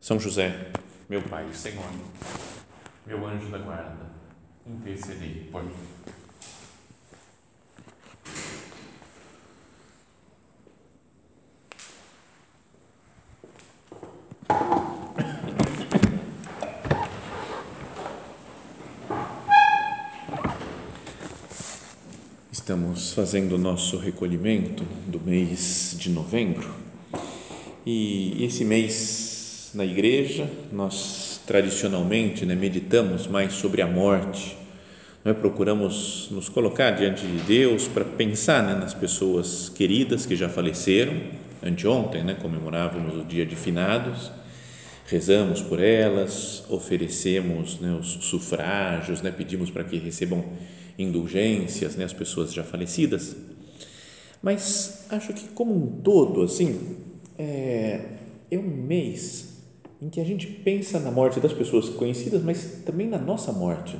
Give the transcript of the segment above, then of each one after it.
são José, meu Pai Senhor, meu anjo da guarda, intercedei por mim. Estamos fazendo o nosso recolhimento do mês de novembro e esse mês na igreja, nós tradicionalmente né, meditamos mais sobre a morte, né, procuramos nos colocar diante de Deus para pensar né, nas pessoas queridas que já faleceram. Anteontem, né, comemorávamos o dia de finados, rezamos por elas, oferecemos né, os sufrágios, né, pedimos para que recebam indulgências né, as pessoas já falecidas. Mas acho que, como um todo, assim, é, é um mês em que a gente pensa na morte das pessoas conhecidas, mas também na nossa morte.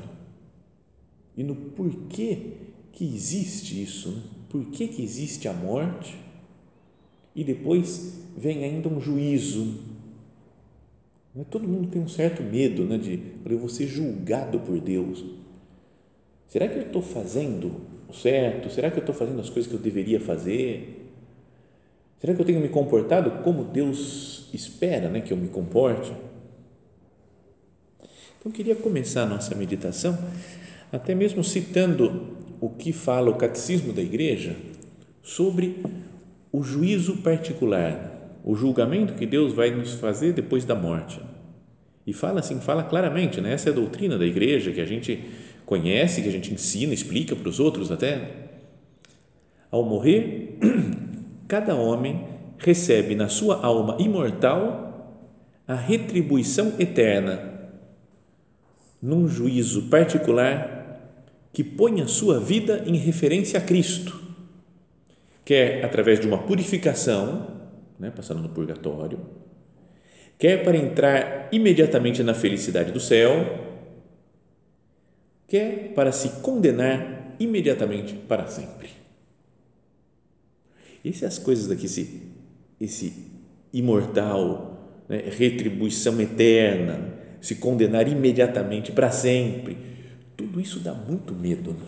E no porquê que existe isso, né? por que, que existe a morte, e depois vem ainda um juízo. Né? Todo mundo tem um certo medo né, de eu vou ser julgado por Deus. Será que eu estou fazendo o certo? Será que eu estou fazendo as coisas que eu deveria fazer? Será que eu tenho me comportado como Deus espera né, que eu me comporte? Então, eu queria começar a nossa meditação até mesmo citando o que fala o Catecismo da Igreja sobre o juízo particular, o julgamento que Deus vai nos fazer depois da morte. E fala assim, fala claramente, né? essa é a doutrina da Igreja que a gente conhece, que a gente ensina, explica para os outros até. Ao morrer, cada homem recebe na sua alma imortal a retribuição eterna, num juízo particular que põe a sua vida em referência a Cristo, quer através de uma purificação, né, passando no purgatório, quer para entrar imediatamente na felicidade do céu, quer para se condenar imediatamente para sempre. E se as coisas daqui, esse, esse imortal, né, retribuição eterna, se condenar imediatamente para sempre, tudo isso dá muito medo. Né?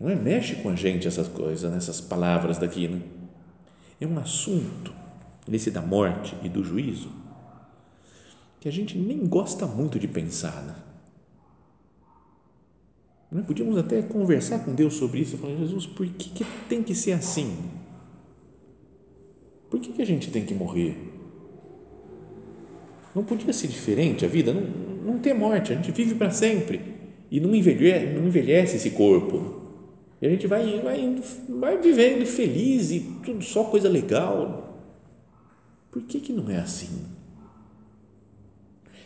Não é? Mexe com a gente essas coisas, nessas palavras daqui. Né? É um assunto, nesse da morte e do juízo, que a gente nem gosta muito de pensar. Né? Nós podíamos até conversar com Deus sobre isso, falar, Jesus, por que, que tem que ser assim? Por que, que a gente tem que morrer? Não podia ser diferente a vida? Não, não tem morte, a gente vive para sempre e não envelhece, não envelhece esse corpo. E a gente vai, vai, vai vivendo feliz e tudo só coisa legal. Por que, que não é assim?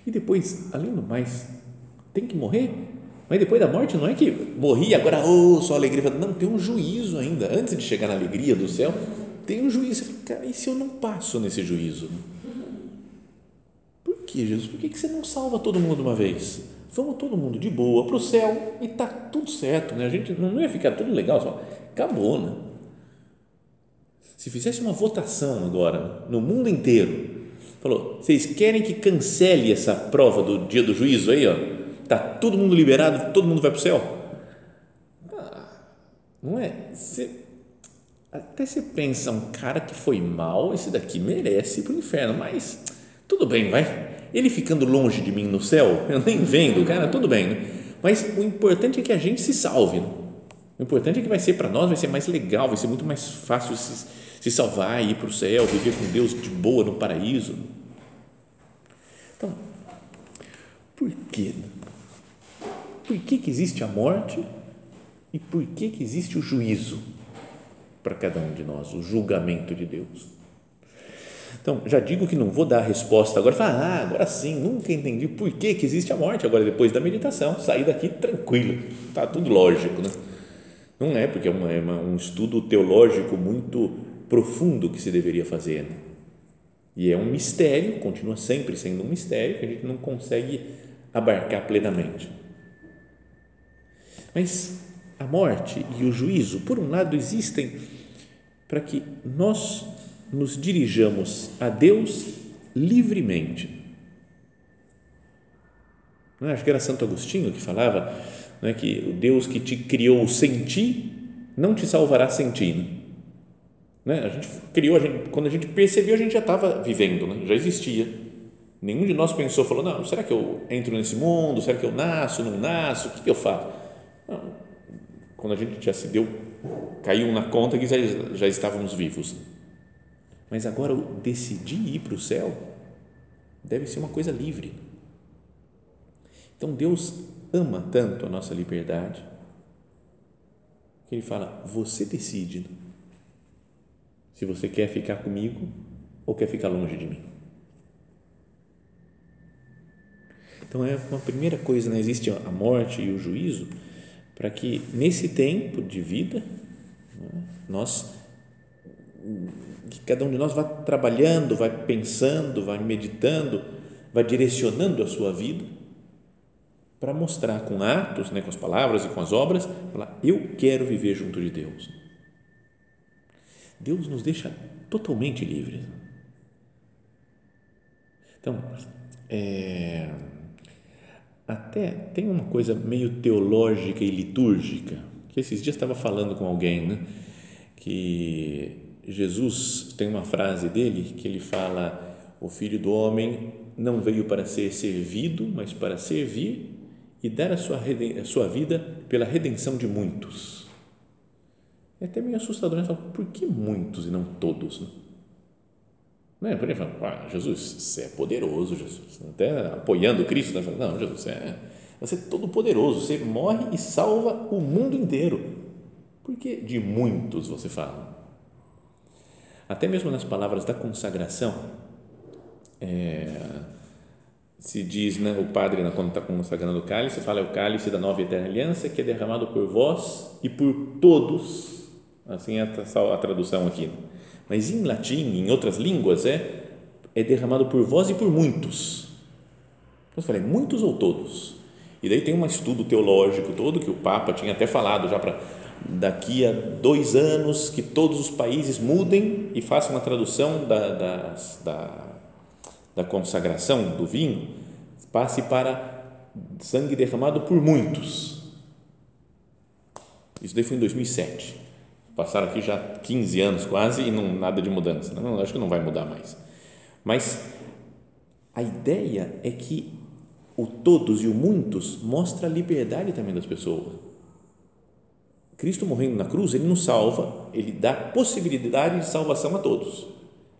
E depois, além do mais, tem que morrer? Mas depois da morte não é que morri agora, oh, só alegria. Não, tem um juízo ainda. Antes de chegar na alegria do céu, tem um juízo. Cara, e se eu não passo nesse juízo? Por que, Jesus? Por que você não salva todo mundo de uma vez? Vamos todo mundo de boa para o céu e tá tudo certo, né? A gente não ia ficar tudo legal, só acabou, né? Se fizesse uma votação agora no mundo inteiro, falou, vocês querem que cancele essa prova do dia do juízo aí, ó? Tá todo mundo liberado, todo mundo vai para o céu? Ah, não é? Você até você pensa, um cara que foi mal, esse daqui merece ir para o inferno, mas tudo bem, vai. Ele ficando longe de mim no céu, eu nem vendo, cara, tudo bem. Né? Mas o importante é que a gente se salve. Né? O importante é que vai ser para nós, vai ser mais legal, vai ser muito mais fácil se, se salvar, ir para o céu, viver com Deus de boa no paraíso. Então, por quê? Por que, que existe a morte e por que, que existe o juízo? Para cada um de nós, o julgamento de Deus. Então, já digo que não vou dar a resposta agora, falar, ah, agora sim, nunca entendi por que, que existe a morte agora depois da meditação, sair daqui tranquilo, tá tudo lógico, né? Não é, porque é, uma, é uma, um estudo teológico muito profundo que se deveria fazer, né? E é um mistério, continua sempre sendo um mistério que a gente não consegue abarcar plenamente. Mas a morte e o juízo, por um lado, existem para que nós nos dirijamos a Deus livremente. É? Acho que era Santo Agostinho que falava é? que o Deus que te criou sem ti não te salvará sem ti. Né? Né? A gente criou, a gente, quando a gente percebeu, a gente já estava vivendo, né? já existia. Nenhum de nós pensou, falou, não, será que eu entro nesse mundo? Será que eu nasço, não nasço? O que, que eu faço? Não. Quando a gente já se deu, caiu na conta que já, já estávamos vivos. Mas agora, decidir ir para o céu deve ser uma coisa livre. Então, Deus ama tanto a nossa liberdade que Ele fala, você decide se você quer ficar comigo ou quer ficar longe de mim. Então é uma primeira coisa, né? existe a morte e o juízo para que nesse tempo de vida né, nós que cada um de nós vá trabalhando, vai pensando, vai meditando, vai direcionando a sua vida para mostrar com atos, né, com as palavras e com as obras, falar, eu quero viver junto de Deus. Deus nos deixa totalmente livres. Então, é, até tem uma coisa meio teológica e litúrgica, que esses dias estava falando com alguém, né? que Jesus tem uma frase dele que ele fala: o filho do homem não veio para ser servido, mas para servir e dar a sua, a sua vida pela redenção de muitos. É até meio assustador, né? Por que muitos e não todos? Né? Né? Por exemplo, ah, Jesus, você é poderoso, Jesus. Até apoiando Cristo, né? não, Jesus, você é, você é todo poderoso, você morre e salva o mundo inteiro. Por que de muitos você fala? Até mesmo nas palavras da consagração, é, se diz, né, o padre, quando está consagrando o cálice, fala é o cálice da nova eterna aliança que é derramado por vós e por todos Assim é a, tradução aqui. Mas em latim, em outras línguas, é, é derramado por vós e por muitos. Então, eu falei, muitos ou todos? E daí tem um estudo teológico todo que o Papa tinha até falado já para daqui a dois anos que todos os países mudem e façam uma tradução da, da, da, da consagração do vinho, passe para sangue derramado por muitos. Isso daí foi em 2007. Passaram aqui já 15 anos quase e não nada de mudança. Não, acho que não vai mudar mais. Mas a ideia é que o todos e o muitos mostra a liberdade também das pessoas. Cristo morrendo na cruz, ele nos salva, ele dá possibilidade de salvação a todos.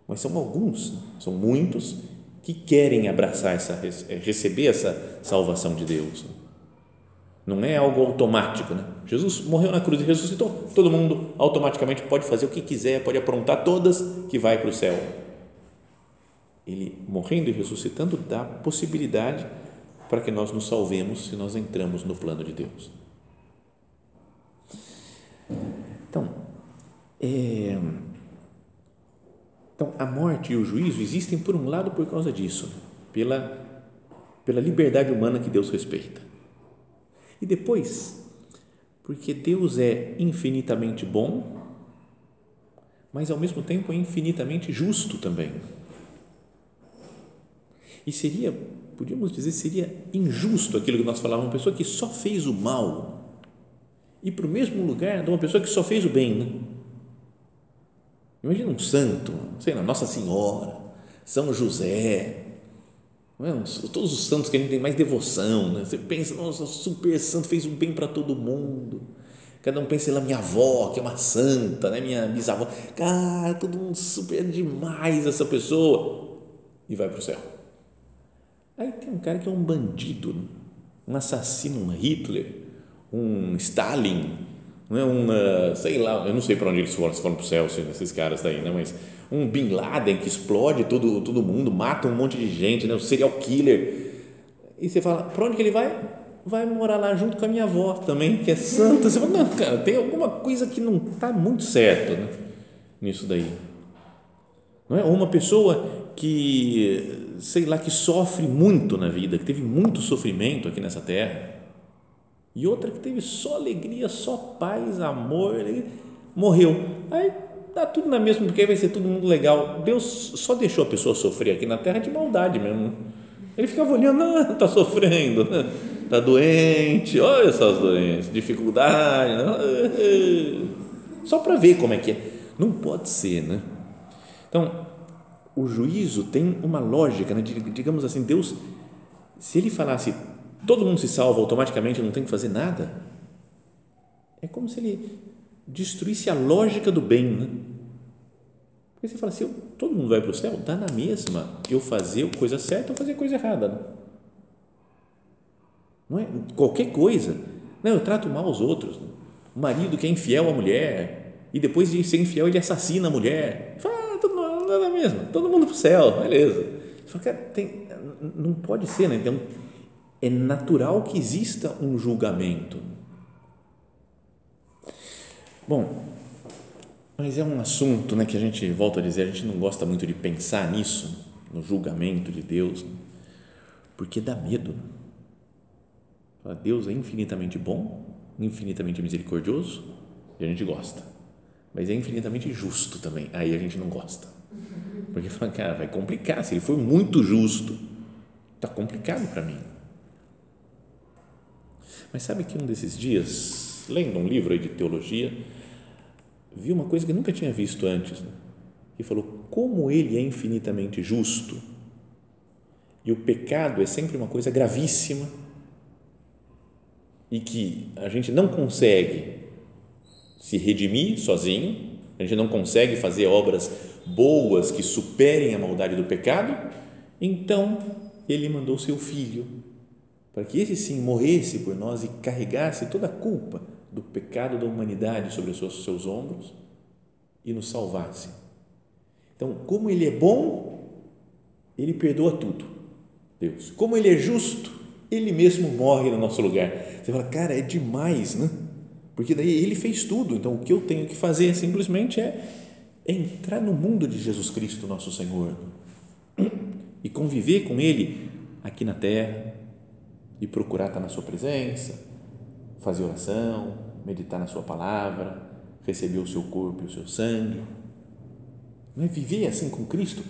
Mas são alguns, são muitos que querem abraçar essa receber essa salvação de Deus. Não é algo automático, né? Jesus morreu na cruz e ressuscitou. Todo mundo automaticamente pode fazer o que quiser, pode aprontar todas que vai para o céu. Ele morrendo e ressuscitando dá possibilidade para que nós nos salvemos se nós entramos no plano de Deus. Então, é, então a morte e o juízo existem por um lado por causa disso, pela pela liberdade humana que Deus respeita e depois, porque Deus é infinitamente bom, mas ao mesmo tempo é infinitamente justo também. E seria, podíamos dizer, seria injusto aquilo que nós falávamos, uma pessoa que só fez o mal ir para o mesmo lugar de uma pessoa que só fez o bem. Né? Imagina um santo, sei lá, Nossa Senhora, São José? Todos os santos que a gente tem mais devoção, né? você pensa, nossa, super santo, fez um bem para todo mundo. Cada um pensa, lá, minha avó, que é uma santa, né? minha bisavó, cara, todo mundo super demais essa pessoa. E vai para o céu. Aí tem um cara que é um bandido, um assassino, um Hitler, um Stalin, não é um, sei lá, eu não sei para onde eles foram, se foram para o céu, esses caras daí, né? mas um Bin Laden que explode todo, todo mundo, mata um monte de gente, né? um serial killer. E você fala, para onde que ele vai? Vai morar lá junto com a minha avó também, que é santa. Você fala, não, cara, tem alguma coisa que não está muito certo né? nisso daí. Não é? Uma pessoa que, sei lá, que sofre muito na vida, que teve muito sofrimento aqui nessa terra, e outra que teve só alegria, só paz, amor, morreu. Aí dá tudo na mesma, porque aí vai ser todo mundo legal. Deus só deixou a pessoa sofrer aqui na terra de maldade mesmo. Ele ficava olhando, não, está sofrendo, está doente, olha só as doenças, dificuldade, só para ver como é que é. Não pode ser, né? Então, o juízo tem uma lógica, né? digamos assim, Deus, se ele falasse todo mundo se salva automaticamente, não tem que fazer nada, é como se ele destruísse a lógica do bem, né? Porque você fala assim, todo mundo vai para o céu, dá na mesma eu fazer coisa certa ou fazer coisa errada. Né? Não é? Qualquer coisa. Não, eu trato mal os outros. Né? O marido que é infiel à mulher e depois de ser infiel ele assassina a mulher. Fala, ah, todo mundo dá na mesma, todo mundo para o céu, beleza. Fala, cara, tem, não pode ser, né? Então, é natural que exista um julgamento. Bom, mas é um assunto né, que a gente, volta a dizer, a gente não gosta muito de pensar nisso, no julgamento de Deus, porque dá medo. Deus é infinitamente bom, infinitamente misericordioso, e a gente gosta. Mas é infinitamente justo também, aí a gente não gosta. Porque fala, cara, vai complicar, se ele for muito justo, está complicado para mim. Mas sabe que um desses dias, lendo um livro de teologia, vi uma coisa que nunca tinha visto antes, né? falou como ele é infinitamente justo e o pecado é sempre uma coisa gravíssima e que a gente não consegue se redimir sozinho, a gente não consegue fazer obras boas que superem a maldade do pecado, então ele mandou seu filho para que esse sim morresse por nós e carregasse toda a culpa do pecado da humanidade sobre os seus, seus ombros e nos salvasse. Então, como Ele é bom, Ele perdoa tudo, Deus. Como Ele é justo, Ele mesmo morre no nosso lugar. Você fala, cara, é demais, né? Porque daí Ele fez tudo, então o que eu tenho que fazer simplesmente é entrar no mundo de Jesus Cristo, nosso Senhor, e conviver com Ele aqui na terra, e procurar estar na Sua presença, fazer oração, meditar na Sua palavra, receber o seu corpo e o seu sangue. Não é viver assim com Cristo,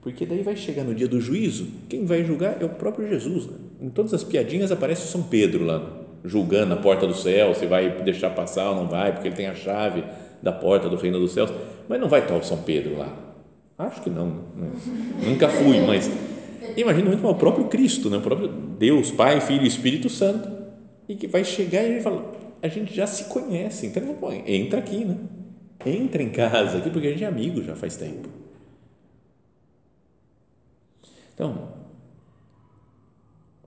porque daí vai chegar no dia do juízo, quem vai julgar é o próprio Jesus. Né? Em todas as piadinhas aparece São Pedro lá, julgando a porta do céu, se vai deixar passar ou não vai, porque ele tem a chave da porta do reino dos céus, mas não vai estar o São Pedro lá. Acho que não, né? nunca fui, mas imagino muito o próprio Cristo, né? o próprio Deus, Pai, Filho e Espírito Santo, e que vai chegar e vai falar, a gente já se conhece, então entra aqui, né? Entra em casa aqui, porque a gente é amigo já faz tempo. Então,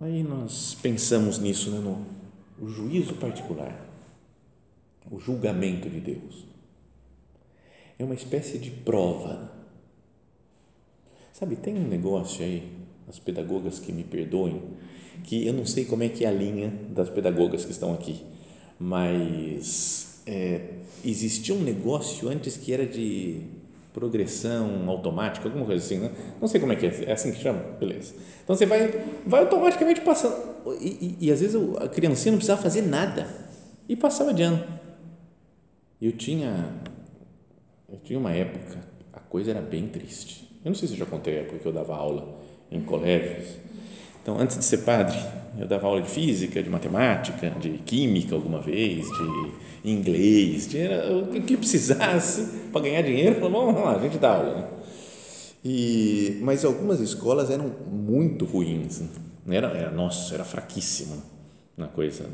aí nós pensamos nisso, né? no o juízo particular, o julgamento de Deus. É uma espécie de prova. Sabe, tem um negócio aí as pedagogas que me perdoem, que eu não sei como é que é a linha das pedagogas que estão aqui, mas é, existia um negócio antes que era de progressão automática, alguma coisa assim, né? não sei como é que é, é assim que chama, beleza. Então você vai, vai automaticamente passando, e, e, e às vezes a criancinha não precisava fazer nada, e passava de ano. Eu tinha, eu tinha uma época, a coisa era bem triste. Eu não sei se eu já contei a época que eu dava aula em colégios. Então, antes de ser padre, eu dava aula de física, de matemática, de química alguma vez, de inglês, de, o que precisasse para ganhar dinheiro, vamos lá, a gente dá aula. Né? E, mas algumas escolas eram muito ruins, né? era, era, nossa, era fraquíssimo na coisa.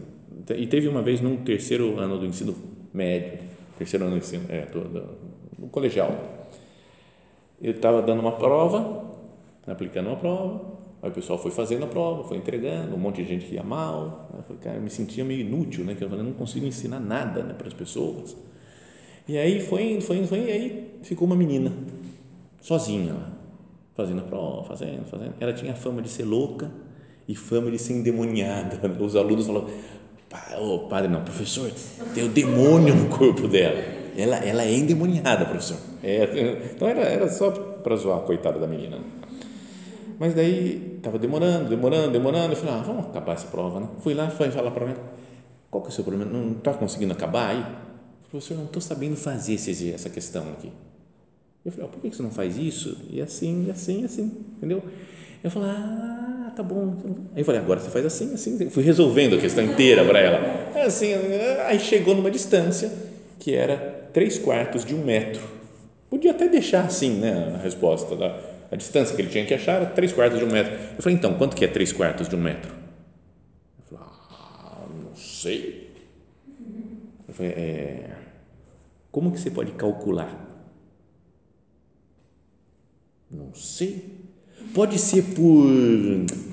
E teve uma vez num terceiro ano do ensino médio, terceiro ano do ensino, é, do, do, do colegial, eu estava dando uma prova aplicando uma prova Aí o pessoal foi fazendo a prova, foi entregando, um monte de gente que ia mal. Falei, cara, eu me sentia meio inútil, né? Que eu falei, não consigo ensinar nada né, para as pessoas. E aí foi foi foi e aí ficou uma menina, sozinha fazendo a prova, fazendo, fazendo. Ela tinha fama de ser louca e fama de ser endemoniada. Os alunos falaram, oh, padre, não, professor, tem o demônio no corpo dela. Ela, ela é endemoniada, professor. É, então era, era só para zoar a coitada da menina. Mas daí estava demorando, demorando, demorando. Eu falei, ah, vamos acabar essa prova, né? Fui lá, fui falar para mim, qual que é o seu problema? Não está conseguindo acabar aí? Professor, não estou sabendo fazer esse, essa questão aqui. Eu falei, oh, por que você não faz isso? E assim, e assim, e assim, entendeu? Eu falei, ah, tá bom. Aí eu falei, agora você faz assim, assim. Fui resolvendo a questão inteira para ela. Assim, aí chegou numa distância que era três quartos de um metro. Podia até deixar assim, né, a resposta. Da, a distância que ele tinha que achar era três quartos de um metro. Eu falei, então, quanto que é três quartos de um metro? Eu falei, ah, não sei. Eu falei, é, como que você pode calcular? Não sei. Pode ser por.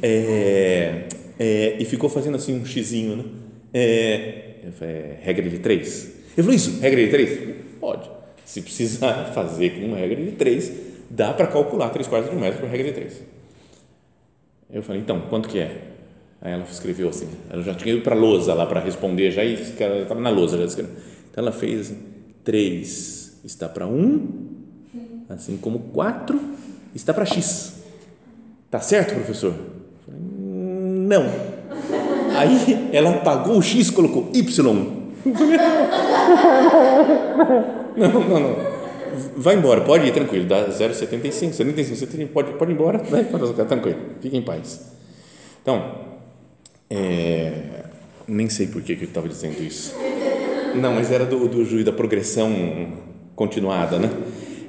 É, é, e ficou fazendo assim um xizinho, né? É, falei, regra de três. Ele falou isso, regra de três? Pode. Se precisar fazer com regra de três, dá para calcular três quartos de um metro por regra de três. Eu falei, então, quanto que é? Aí ela escreveu assim, ela já tinha ido para a lousa lá para responder, já estava na lousa. Já escreveu. Então ela fez assim, três está para um, assim como quatro está para x. Tá certo, professor? Não. Aí ela apagou o x, colocou y. Não, não, não. Vai embora, pode ir tranquilo, dá 0,75, 75, 75, pode, pode ir embora, vai para tranquilo, fique em paz. Então, é, nem sei por que, que eu estava dizendo isso. Não, mas era do, do juiz da progressão continuada, né?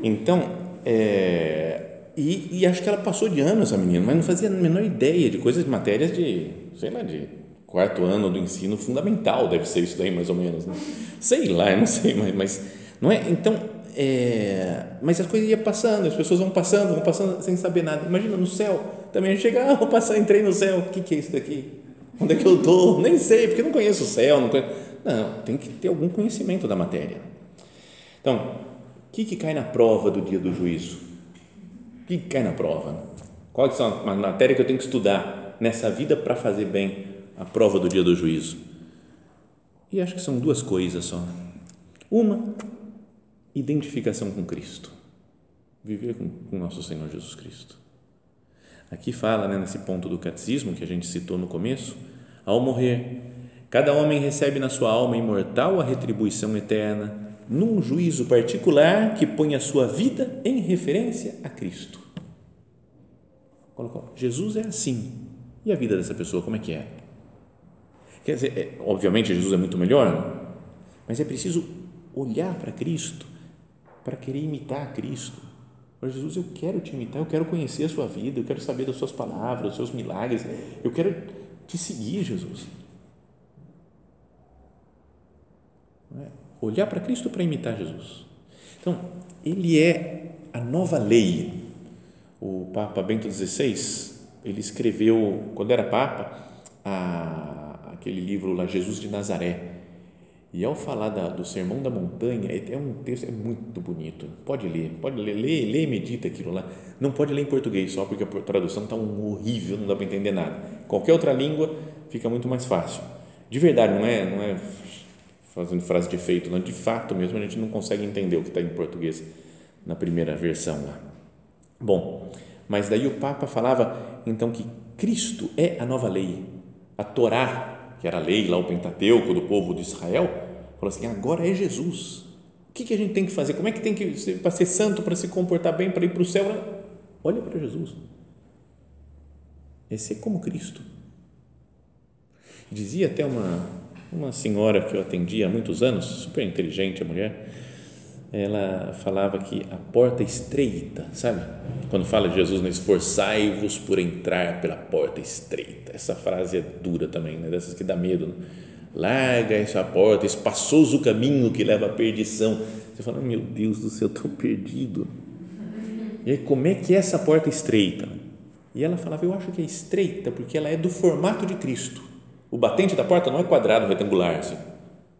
Então, é, e, e, acho que ela passou de ano, essa menina, mas não fazia a menor ideia de coisas de matérias de, sei lá, de quarto ano do ensino fundamental, deve ser isso daí mais ou menos. Né? Sei lá, eu não sei, mas, mas não é? Então, é, mas as coisas iam passando, as pessoas vão passando, vão passando sem saber nada. Imagina no céu, também chega, ah, vou passar, entrei no céu, o que, que é isso daqui? Onde é que eu estou? Nem sei, porque não conheço o céu. Não, conheço. não, tem que ter algum conhecimento da matéria. Então, o que, que cai na prova do dia do juízo? O que, que cai na prova? Qual são as matérias que eu tenho que estudar nessa vida para fazer bem a prova do dia do juízo? E acho que são duas coisas só. Uma, identificação com Cristo. Viver com, com nosso Senhor Jesus Cristo. Aqui fala, né, nesse ponto do catecismo que a gente citou no começo, ao morrer, cada homem recebe na sua alma imortal a retribuição eterna, num juízo particular que põe a sua vida em referência a Cristo. Colocou, Jesus é assim. E a vida dessa pessoa, como é que é? Quer dizer, é, obviamente Jesus é muito melhor, mas é preciso olhar para Cristo para querer imitar Cristo. Para Jesus, eu quero te imitar, eu quero conhecer a sua vida, eu quero saber das suas palavras, dos seus milagres, eu quero te seguir, Jesus. É? Olhar para Cristo para imitar Jesus. Então, ele é a nova lei. O Papa Bento XVI, ele escreveu, quando era Papa, a, aquele livro lá, Jesus de Nazaré e ao falar da, do Sermão da Montanha, é, é um texto é muito bonito. Pode ler, pode ler, lê, lê medita aquilo lá. Não pode ler em português só porque a tradução está um horrível, não dá para entender nada. Qualquer outra língua fica muito mais fácil. De verdade, não é, não é fazendo frase de efeito, não. De fato mesmo, a gente não consegue entender o que está em português na primeira versão lá. Bom, mas daí o Papa falava então que Cristo é a nova lei, a Torá que era a lei lá, o Pentateuco do povo de Israel, falou assim: agora é Jesus. O que, que a gente tem que fazer? Como é que tem que ser, para ser santo, para se comportar bem, para ir para o céu? Olha para Jesus. É ser como Cristo. Dizia até uma, uma senhora que eu atendi há muitos anos, super inteligente a mulher, ela falava que a porta estreita, sabe? Quando fala de Jesus, né? esforçai-vos por entrar pela porta estreita. Essa frase é dura também, né? dessas que dá medo. Né? Larga essa porta, espaçoso o caminho que leva à perdição. Você fala, meu Deus do céu, estou perdido. E aí, como é que é essa porta estreita? E ela falava, eu acho que é estreita porque ela é do formato de Cristo. O batente da porta não é quadrado, retangular, assim,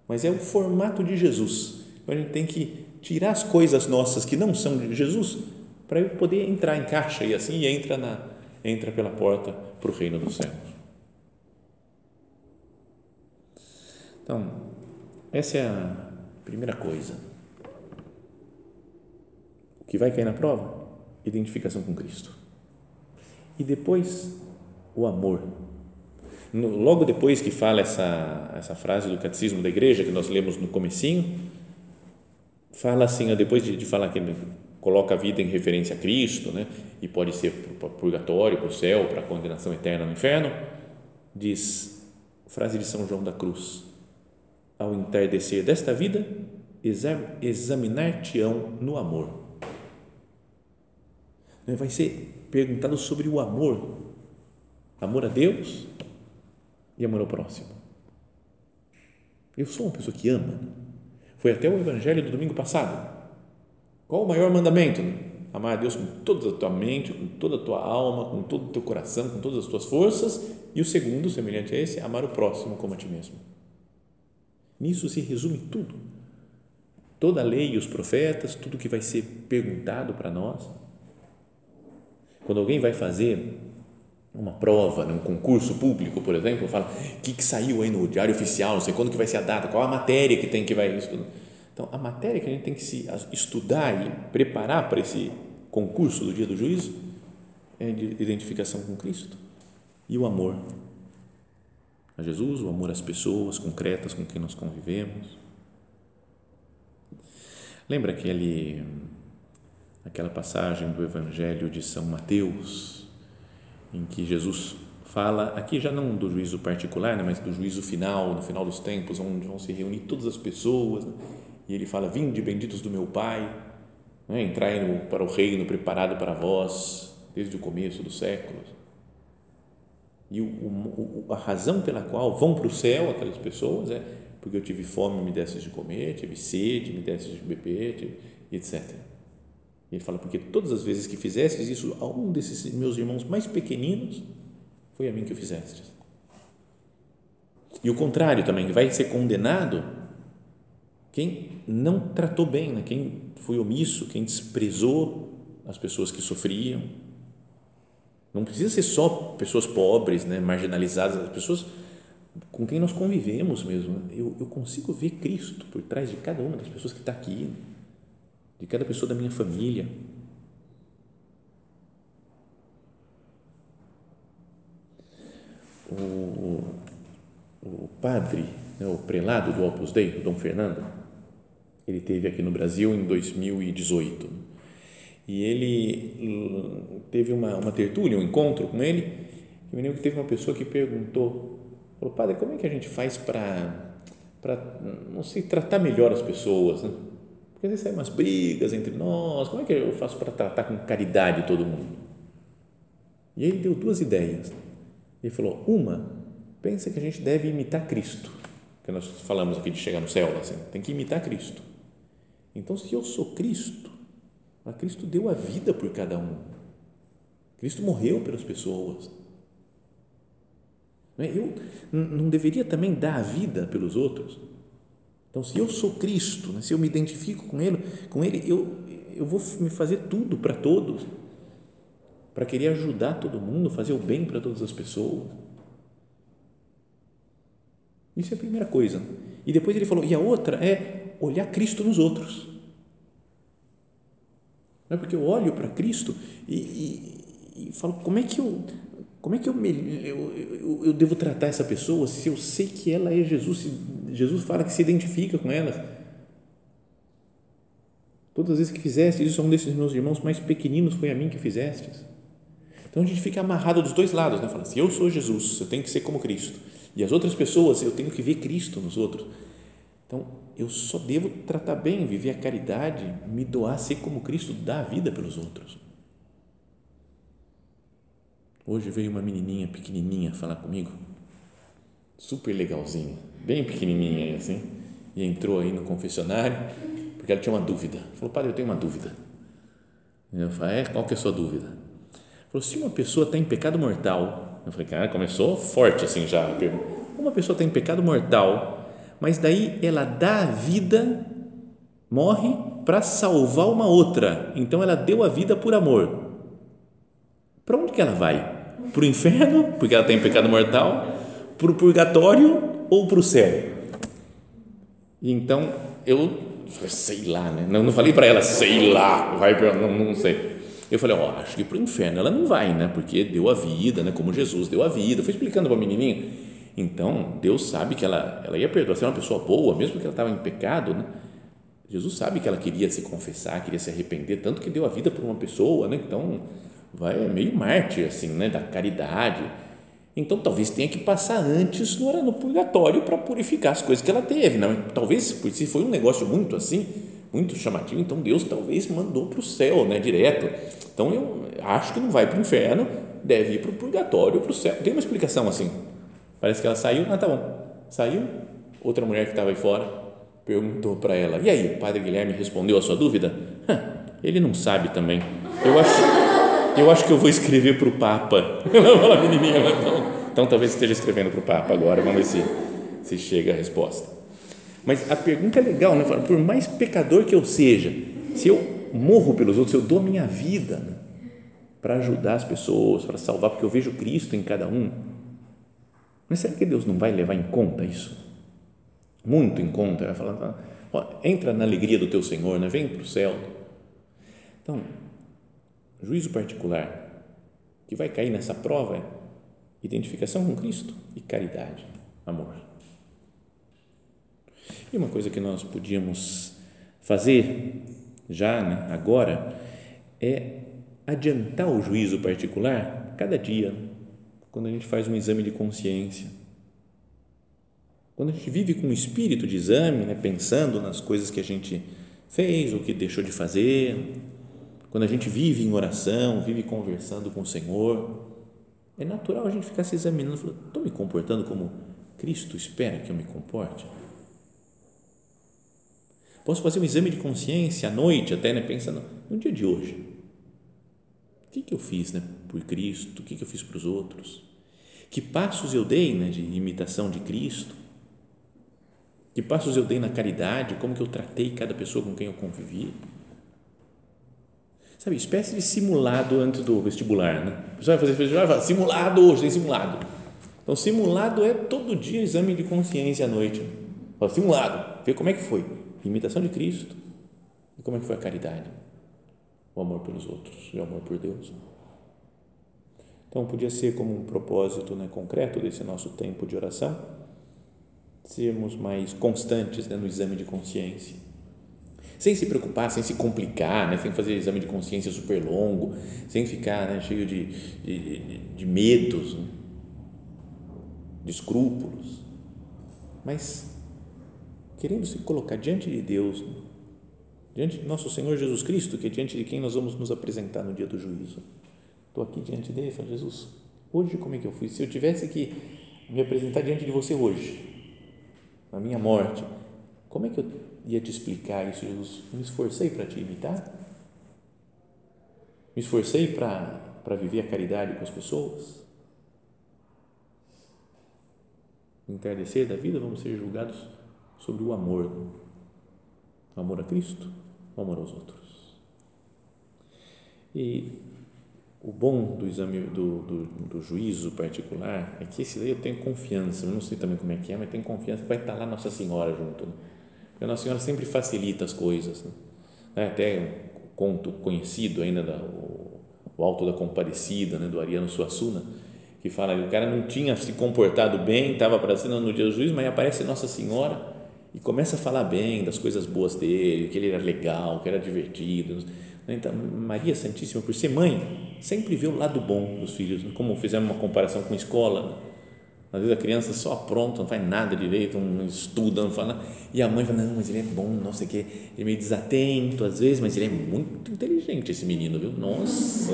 mas é o formato de Jesus. Então a gente tem que tirar as coisas nossas que não são de Jesus para eu poder entrar em caixa e assim entra na entra pela porta para o reino dos céus. Então, essa é a primeira coisa. O que vai cair na prova? Identificação com Cristo. E depois, o amor. No, logo depois que fala essa, essa frase do catecismo da igreja, que nós lemos no comecinho, fala assim, depois de, de falar que ele coloca a vida em referência a Cristo, né? e pode ser para purgatório, para o céu, para a condenação eterna no inferno, diz, frase de São João da Cruz, ao entardecer desta vida, examinar-te-ão no amor. Né, vai ser perguntado sobre o amor, amor a Deus e amor ao próximo. Eu sou uma pessoa que ama. Foi até o evangelho do domingo passado. Qual o maior mandamento? Amar a Deus com toda a tua mente, com toda a tua alma, com todo o teu coração, com todas as tuas forças. E o segundo, semelhante a esse, amar o próximo como a ti mesmo. Nisso se resume tudo. Toda a lei e os profetas, tudo que vai ser perguntado para nós. Quando alguém vai fazer uma prova, num concurso público, por exemplo, fala, o que, que saiu aí no diário oficial, não sei quando que vai ser a data, qual a matéria que tem que vai estudar. Então, a matéria que a gente tem que se estudar e preparar para esse concurso do dia do juízo é de identificação com Cristo e o amor a Jesus, o amor às pessoas concretas com quem nós convivemos. Lembra aquele aquela passagem do Evangelho de São Mateus em que Jesus fala aqui já não do juízo particular, né, mas do juízo final, no final dos tempos, onde vão se reunir todas as pessoas. Né? E ele fala: Vinde, benditos do meu Pai, né? entrai no, para o reino preparado para vós desde o começo dos séculos. E o, o, a razão pela qual vão para o céu aquelas pessoas é porque eu tive fome, me desses de comer, tive sede, me desses de beber, tive, etc. Ele fala: Porque todas as vezes que fizestes isso a um desses meus irmãos mais pequeninos, foi a mim que o fizestes. E o contrário também, vai ser condenado quem não tratou bem, né? quem foi omisso, quem desprezou as pessoas que sofriam. Não precisa ser só pessoas pobres, né? marginalizadas, as pessoas com quem nós convivemos mesmo. Né? Eu, eu consigo ver Cristo por trás de cada uma das pessoas que está aqui, de cada pessoa da minha família. O, o padre, né, o prelado do Opus Dei, o Dom Fernando, ele teve aqui no Brasil em 2018 e ele hum, teve uma, uma tertúlia, um encontro com ele e me lembro que teve uma pessoa que perguntou falou, padre, como é que a gente faz para para, não sei, tratar melhor as pessoas, né? Porque vezes saem umas brigas entre nós, como é que eu faço para tratar com caridade todo mundo? E ele deu duas ideias. Ele falou, uma, pensa que a gente deve imitar Cristo, que nós falamos aqui de chegar no céu, assim, tem que imitar Cristo. Então, se eu sou Cristo, a Cristo deu a vida por cada um. Cristo morreu pelas pessoas. É? Eu não deveria também dar a vida pelos outros? Então, se eu sou Cristo, né, se eu me identifico com Ele, com Ele eu, eu vou me fazer tudo para todos, para querer ajudar todo mundo, fazer o bem para todas as pessoas. Isso é a primeira coisa. E depois ele falou, e a outra é olhar Cristo nos outros. Não é porque eu olho para Cristo e, e, e, falo, como é que eu como é que eu, me, eu, eu, eu, devo tratar essa pessoa se eu sei que ela é Jesus, se Jesus fala que se identifica com ela? Todas as vezes que fizeste isso a um desses meus irmãos mais pequeninos, foi a mim que fizestes. Então a gente fica amarrado dos dois lados, né? Fala assim, eu sou Jesus, eu tenho que ser como Cristo. E as outras pessoas, eu tenho que ver Cristo nos outros. Então, eu só devo tratar bem, viver a caridade, me doar, ser como Cristo dá a vida pelos outros. Hoje veio uma menininha pequenininha falar comigo, super legalzinha, bem pequenininha assim, e entrou aí no confessionário porque ela tinha uma dúvida. Falou, padre, eu tenho uma dúvida. Eu falei, é, qual que é a sua dúvida? Falou, se uma pessoa está em pecado mortal, eu falei, cara, começou forte assim já. Uma pessoa está em pecado mortal, mas daí ela dá a vida, morre para salvar uma outra. Então ela deu a vida por amor. Para onde que ela vai? Para o inferno, porque ela tem pecado mortal? Para o purgatório ou para o céu? Então eu sei lá, né? Não, não falei para ela, sei lá, vai para. Não, não sei. Eu falei, ó, oh, acho que para o inferno ela não vai, né? Porque deu a vida, né? Como Jesus deu a vida. Eu fui explicando para a menininha. Então, Deus sabe que ela, ela ia perdoar. Se é uma pessoa boa, mesmo que ela estava em pecado, né? Jesus sabe que ela queria se confessar, queria se arrepender, tanto que deu a vida por uma pessoa, né? Então, vai é meio mártir, assim, né? Da caridade. Então, talvez tenha que passar antes no, no purgatório para purificar as coisas que ela teve, né? Talvez, se foi um negócio muito assim, muito chamativo, então Deus talvez mandou para o céu, né, direto. Então eu acho que não vai para o inferno, deve ir para o purgatório, para o céu. Tem uma explicação assim. Parece que ela saiu, ah, tá bom. Saiu, outra mulher que estava aí fora perguntou para ela: E aí, o padre Guilherme respondeu a sua dúvida? Ele não sabe também. Eu acho, eu acho que eu vou escrever para o Papa. Ela menininha, então, então talvez esteja escrevendo para o Papa agora, vamos ver se, se chega a resposta. Mas a pergunta é legal, né? Por mais pecador que eu seja, se eu morro pelos outros, eu dou a minha vida né? para ajudar as pessoas, para salvar, porque eu vejo Cristo em cada um. Mas será que Deus não vai levar em conta isso? Muito em conta. Vai falar, entra na alegria do teu Senhor, né? vem para o céu. Então, juízo particular que vai cair nessa prova é identificação com Cristo e caridade, amor. E uma coisa que nós podíamos fazer já, né, agora, é adiantar o juízo particular cada dia, quando a gente faz um exame de consciência. Quando a gente vive com um espírito de exame, né, pensando nas coisas que a gente fez ou que deixou de fazer, quando a gente vive em oração, vive conversando com o Senhor, é natural a gente ficar se examinando, estou me comportando como Cristo espera que eu me comporte? Posso fazer um exame de consciência à noite, até né, pensando no dia de hoje. O que, que eu fiz né, por Cristo? O que, que eu fiz para os outros? Que passos eu dei né, de imitação de Cristo? Que passos eu dei na caridade? Como que eu tratei cada pessoa com quem eu convivi? Sabe, espécie de simulado antes do vestibular, né? A pessoa vai fazer vestibular e fala, simulado hoje, tem simulado. Então, simulado é todo dia exame de consciência à noite. Fala, simulado, vê como é que foi imitação de Cristo e como é que foi a caridade, o amor pelos outros e o amor por Deus. Então, podia ser como um propósito né, concreto desse nosso tempo de oração, sermos mais constantes né, no exame de consciência, sem se preocupar, sem se complicar, né, sem fazer exame de consciência super longo, sem ficar né, cheio de, de, de, medos, né, de escrúpulos, mas querendo se colocar diante de Deus, diante de nosso Senhor Jesus Cristo, que é diante de quem nós vamos nos apresentar no dia do juízo. Estou aqui diante dele e falo, Jesus, hoje como é que eu fui? Se eu tivesse que me apresentar diante de você hoje, na minha morte, como é que eu ia te explicar isso, Jesus? Me esforcei para te imitar? Me esforcei para viver a caridade com as pessoas? No entardecer da vida, vamos ser julgados sobre o amor. O amor a Cristo, o amor aos outros. E o bom do exame do, do, do, juízo particular é que esse daí eu tenho confiança, eu não sei também como é que é, mas tenho confiança que vai estar lá Nossa Senhora junto. Né? Porque Nossa Senhora sempre facilita as coisas. Né? Até um conto conhecido ainda, da, o, o Alto da Compadecida, né, do Ariano Suassuna, que fala que o cara não tinha se comportado bem, estava aparecendo no dia do juízo, mas aparece Nossa Senhora e começa a falar bem das coisas boas dele, que ele era legal, que era divertido. Então, Maria Santíssima, por ser mãe, sempre vê o lado bom dos filhos, como fizemos uma comparação com escola. Às vezes a criança só apronta, não faz nada direito, não estuda, não fala, e a mãe fala, não, mas ele é bom, não sei o quê, ele é meio desatento às vezes, mas ele é muito inteligente esse menino, viu? Nossa!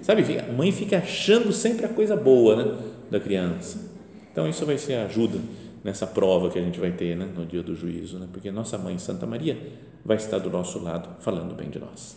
Sabe, a mãe fica achando sempre a coisa boa né, da criança. Então, isso vai ser a ajuda nessa prova que a gente vai ter né, no dia do juízo, né? porque nossa mãe Santa Maria vai estar do nosso lado falando bem de nós.